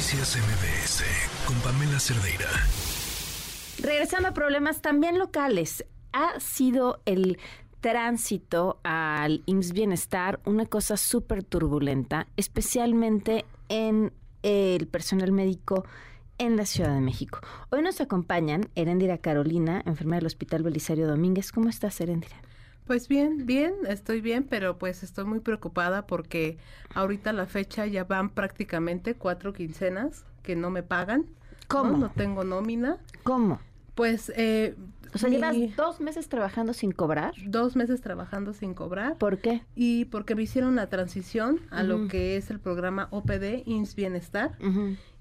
Noticias MBS con Pamela Cerdeira. Regresando a problemas también locales, ha sido el tránsito al IMSS Bienestar una cosa súper turbulenta, especialmente en el personal médico en la Ciudad de México. Hoy nos acompañan Erendira Carolina, enfermera del Hospital Belisario Domínguez. ¿Cómo estás, Erendira? Pues bien, bien, estoy bien, pero pues estoy muy preocupada porque ahorita la fecha ya van prácticamente cuatro quincenas que no me pagan. ¿Cómo? No, no tengo nómina. ¿Cómo? Pues... Eh, o sea, mi- llevas dos meses trabajando sin cobrar. dos meses trabajando sin cobrar. ¿Por qué? y porque me hicieron la transición a lo que es el programa OPD, INS Bienestar.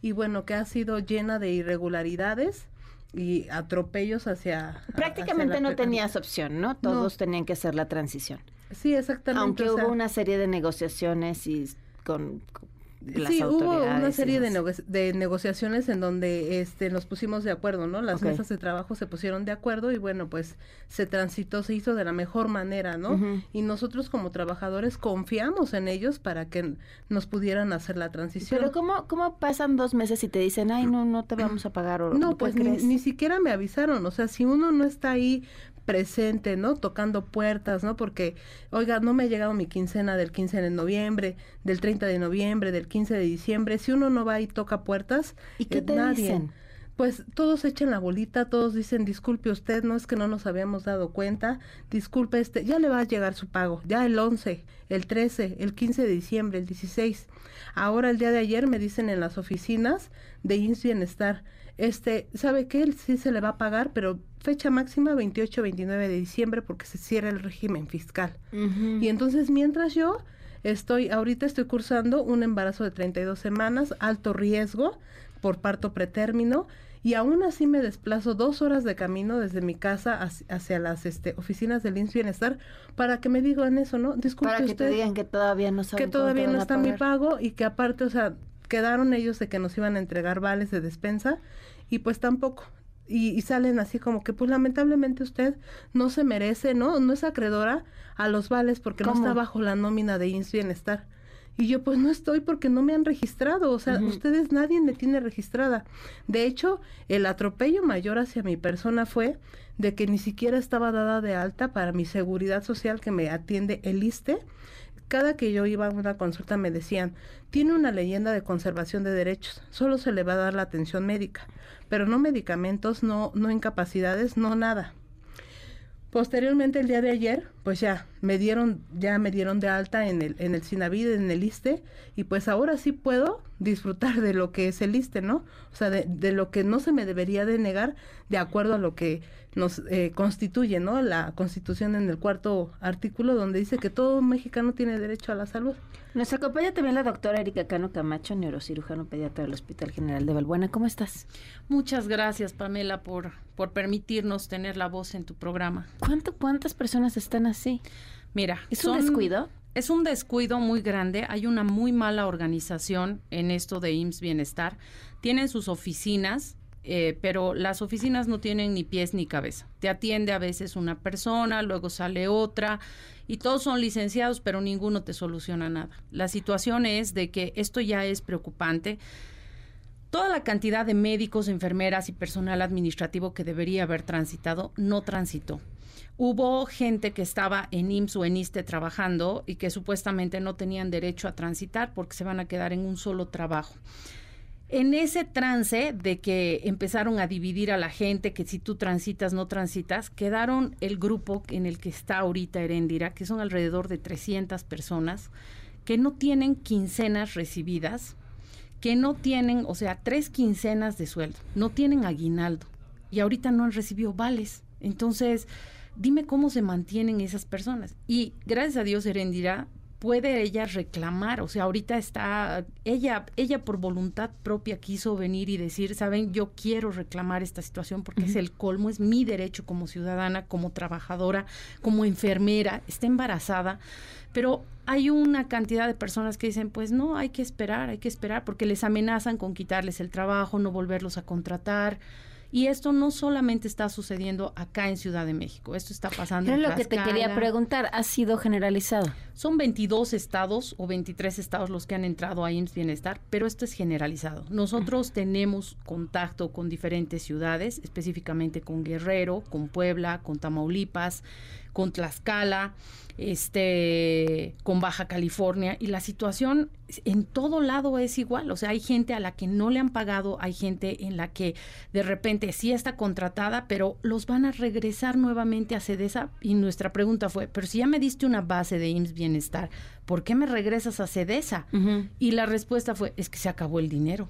Y bueno, que ha sido llena de irregularidades y atropellos hacia... Prácticamente no tenías opción, ¿no? Todos tenían que hacer la transición. Sí, exactamente. Aunque o sea, hubo una serie de negociaciones y con las sí, hubo una serie de, nego- de negociaciones en donde este, nos pusimos de acuerdo, ¿no? Las Ok. mesas de trabajo se pusieron de acuerdo y bueno, pues se transitó, se hizo de la mejor manera, ¿no? Y nosotros como trabajadores confiamos en ellos para que nos pudieran hacer la transición. Pero ¿cómo, ¿cómo pasan dos meses y te dicen, ay, no, no te vamos a pagar? O, No, ¿qué pues ni, ni siquiera me avisaron, o sea, si uno no está ahí presente, ¿no? Tocando puertas, ¿no? Porque, oiga, no me ha llegado mi quincena del 15 de noviembre, del 30 de noviembre, del 15 de diciembre, si uno no va y toca puertas, ¿Y qué eh, te nadie. dicen? Pues todos echan la bolita, todos dicen, disculpe usted, no es que no nos habíamos dado cuenta, disculpe este, ya le va a llegar su pago, ya el 11, el 13, el 15 de diciembre, el 16. Ahora el día de ayer me dicen en las oficinas de INS Bienestar, este, ¿sabe qué? Sí se le va a pagar, pero fecha máxima 28, 29 de diciembre porque se cierra el régimen fiscal. Y entonces mientras yo estoy, ahorita estoy cursando un embarazo de 32 semanas, alto riesgo por parto pretérmino, y aún así me desplazo dos horas de camino desde mi casa hacia, hacia las este, oficinas del INS Bienestar para que me digan eso, ¿no? Disculpe Para que usted te digan que todavía no saben que todavía no está mi pago y que aparte, o sea, quedaron ellos de que nos iban a entregar vales de despensa y pues tampoco. Y, y salen así como que pues lamentablemente usted no se merece, ¿no? No es acreedora a los vales porque ¿Cómo? no está bajo la nómina de INS Bienestar. Y yo pues no estoy porque no me han registrado, o sea, ustedes nadie me tiene registrada. De hecho, el atropello mayor hacia mi persona fue de que ni siquiera estaba dada de alta para mi seguridad social que me atiende el ISTE. Cada que yo iba a una consulta me decían, tiene una leyenda de conservación de derechos, solo se le va a dar la atención médica, pero no medicamentos, no, no incapacidades, no nada. Posteriormente el día de ayer, pues ya me dieron, ya me dieron de alta en el, en el Sinavid, en el ISTE, y pues ahora sí puedo disfrutar de lo que es el ISTE, ¿no? O sea, de, de lo que no se me debería de negar de acuerdo a lo que nos eh, constituye, ¿no? La Constitución en el cuarto artículo donde dice que todo mexicano tiene derecho a la salud. Nos acompaña también la doctora Erika Cano Camacho, neurocirujano pediatra del Hospital General de Valbuena. ¿Cómo estás? Muchas gracias, Pamela, por, por permitirnos tener la voz en tu programa. ¿Cuánto, ¿Cuántas personas están así? Mira, ¿Es un descuido? Es un descuido muy grande. Hay una muy mala organización en esto de IMSS Bienestar. Tienen sus oficinas, eh, pero las oficinas no tienen ni pies ni cabeza. Te atiende a veces una persona, luego sale otra, y todos son licenciados, pero ninguno te soluciona nada. La situación es de que esto ya es preocupante. Toda la cantidad de médicos, enfermeras y personal administrativo que debería haber transitado no transitó. Hubo gente que estaba en IMSS o en ISTE trabajando y que supuestamente no tenían derecho a transitar porque se van a quedar en un solo trabajo. En ese trance de que empezaron a dividir a la gente, que si tú transitas, no transitas, quedaron el grupo en el que está ahorita Herendira, que son alrededor de 300 personas, que no tienen quincenas recibidas, que no tienen, o sea, tres quincenas de sueldo, no tienen aguinaldo y ahorita no han recibido vales. Entonces, dime cómo se mantienen esas personas. Y gracias a Dios, Herendira, puede ella reclamar, o sea, ahorita está, ella, ella por voluntad propia quiso venir y decir, saben, yo quiero reclamar esta situación porque es el colmo, es mi derecho como ciudadana, como trabajadora, como enfermera, está embarazada, pero hay una cantidad de personas que dicen, pues no, hay que esperar, hay que esperar, porque les amenazan con quitarles el trabajo, no volverlos a contratar. Y esto no solamente está sucediendo acá en Ciudad de México, esto está pasando Era en lo que te quería preguntar. ¿Ha sido generalizado? Son 22 estados o 23 estados los que han entrado a IMSS Bienestar, pero esto es generalizado. Nosotros tenemos contacto con diferentes ciudades, específicamente con Guerrero, con Puebla, con Tamaulipas, con Tlaxcala, este, con Baja California, y la situación en todo lado es igual. O sea, hay gente a la que no le han pagado, hay gente en la que de repente sí está contratada, pero los van a regresar nuevamente a CEDESA. Y nuestra pregunta fue, pero si ya me diste una base de IMSS Bienestar, ¿por qué me regresas a CEDESA? Y la respuesta fue, es que se acabó el dinero.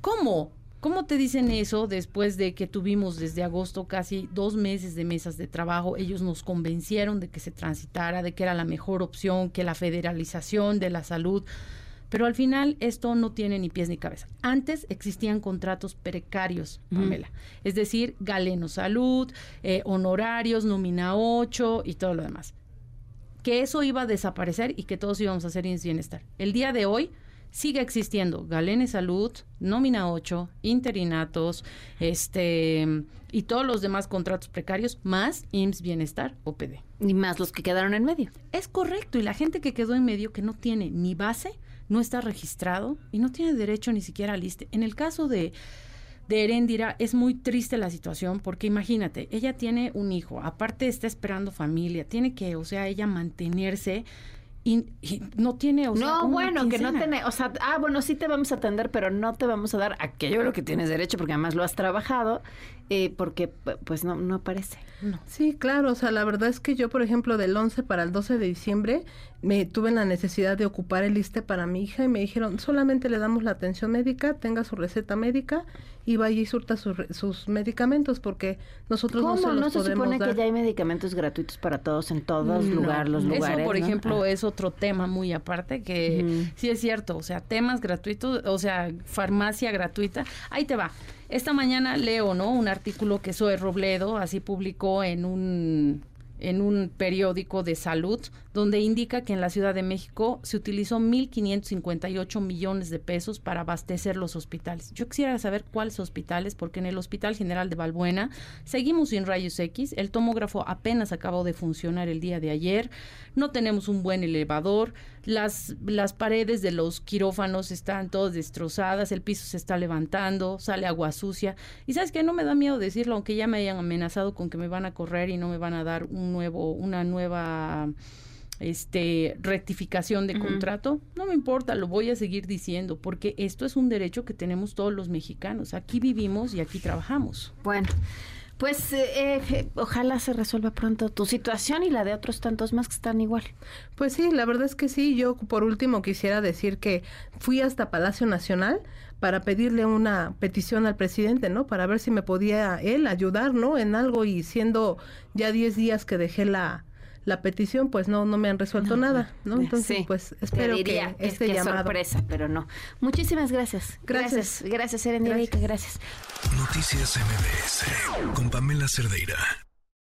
¿Cómo? ¿Cómo te dicen eso después de que tuvimos desde agosto casi dos meses de mesas de trabajo? Ellos nos convencieron de que se transitara, de que era la mejor opción, que la federalización de la salud. Pero al final esto no tiene ni pies ni cabeza. Antes existían contratos precarios, Pamela. Es decir, galeno salud, eh, honorarios, nómina 8 y todo lo demás. Que eso iba a desaparecer y que todos íbamos a hacer bienestar. El día de hoy sigue existiendo Galene Salud, Nómina 8, Interinatos, este y todos los demás contratos precarios, más IMSS Bienestar o PD. Y más los que quedaron en medio. Es correcto, y la gente que quedó en medio que no tiene ni base, no está registrado y no tiene derecho ni siquiera a liste. En el caso de de Erendira es muy triste la situación porque imagínate, ella tiene un hijo, aparte está esperando familia, tiene que, o sea, ella mantenerse y, no tiene, o sea, no, bueno, que no tiene, o sea, ah, bueno, sí te vamos a atender, pero no te vamos a dar aquello a lo que tienes derecho, porque además lo has trabajado, eh, porque pues no, no aparece. No. Sí, claro, o sea, la verdad es que yo, por ejemplo, del 11 para el 12 de diciembre, me tuve la necesidad de ocupar el ISTE para mi hija y me dijeron, solamente le damos la atención médica, tenga su receta médica y vaya y surta sus medicamentos porque nosotros no se los ¿No se supone que ya hay medicamentos gratuitos para todos en todos lugares, los lugares? Eso, por ejemplo, ah. es otro tema muy aparte que sí es cierto, o sea, temas gratuitos, o sea, farmacia gratuita, ahí te va. Esta mañana leo, ¿no? Un artículo que Zoe Robledo así publicó en un en un periódico de salud donde indica que en la Ciudad de México se utilizó 1.558 millones de pesos para abastecer los hospitales. Yo quisiera saber cuáles hospitales, porque en el Hospital General de Balbuena seguimos sin rayos X, el tomógrafo apenas acabó de funcionar el día de ayer, no tenemos un buen elevador, las, las paredes de los quirófanos están todas destrozadas, el piso se está levantando, sale agua sucia. Y sabes que no me da miedo decirlo, aunque ya me hayan amenazado con que me van a correr y no me van a dar un nuevo, una nueva este rectificación de contrato, no me importa, lo voy a seguir diciendo, porque esto es un derecho que tenemos todos los mexicanos. Aquí vivimos y aquí trabajamos. Bueno. Pues eh, eh, ojalá se resuelva pronto tu situación y la de otros tantos más que están igual. Pues sí, la verdad es que sí. Yo por último quisiera decir que fui hasta Palacio Nacional para pedirle una petición al presidente, ¿no? Para ver si me podía él ayudar, ¿no? En algo y siendo ya 10 días que dejé la, la petición, pues no, no me han resuelto nada, ¿no? Entonces, pues espero que este es llamado. sorpresa, pero no. Muchísimas gracias. Gracias. Gracias, gracias Gracias. Noticias MBS con Pamela Cerdeira.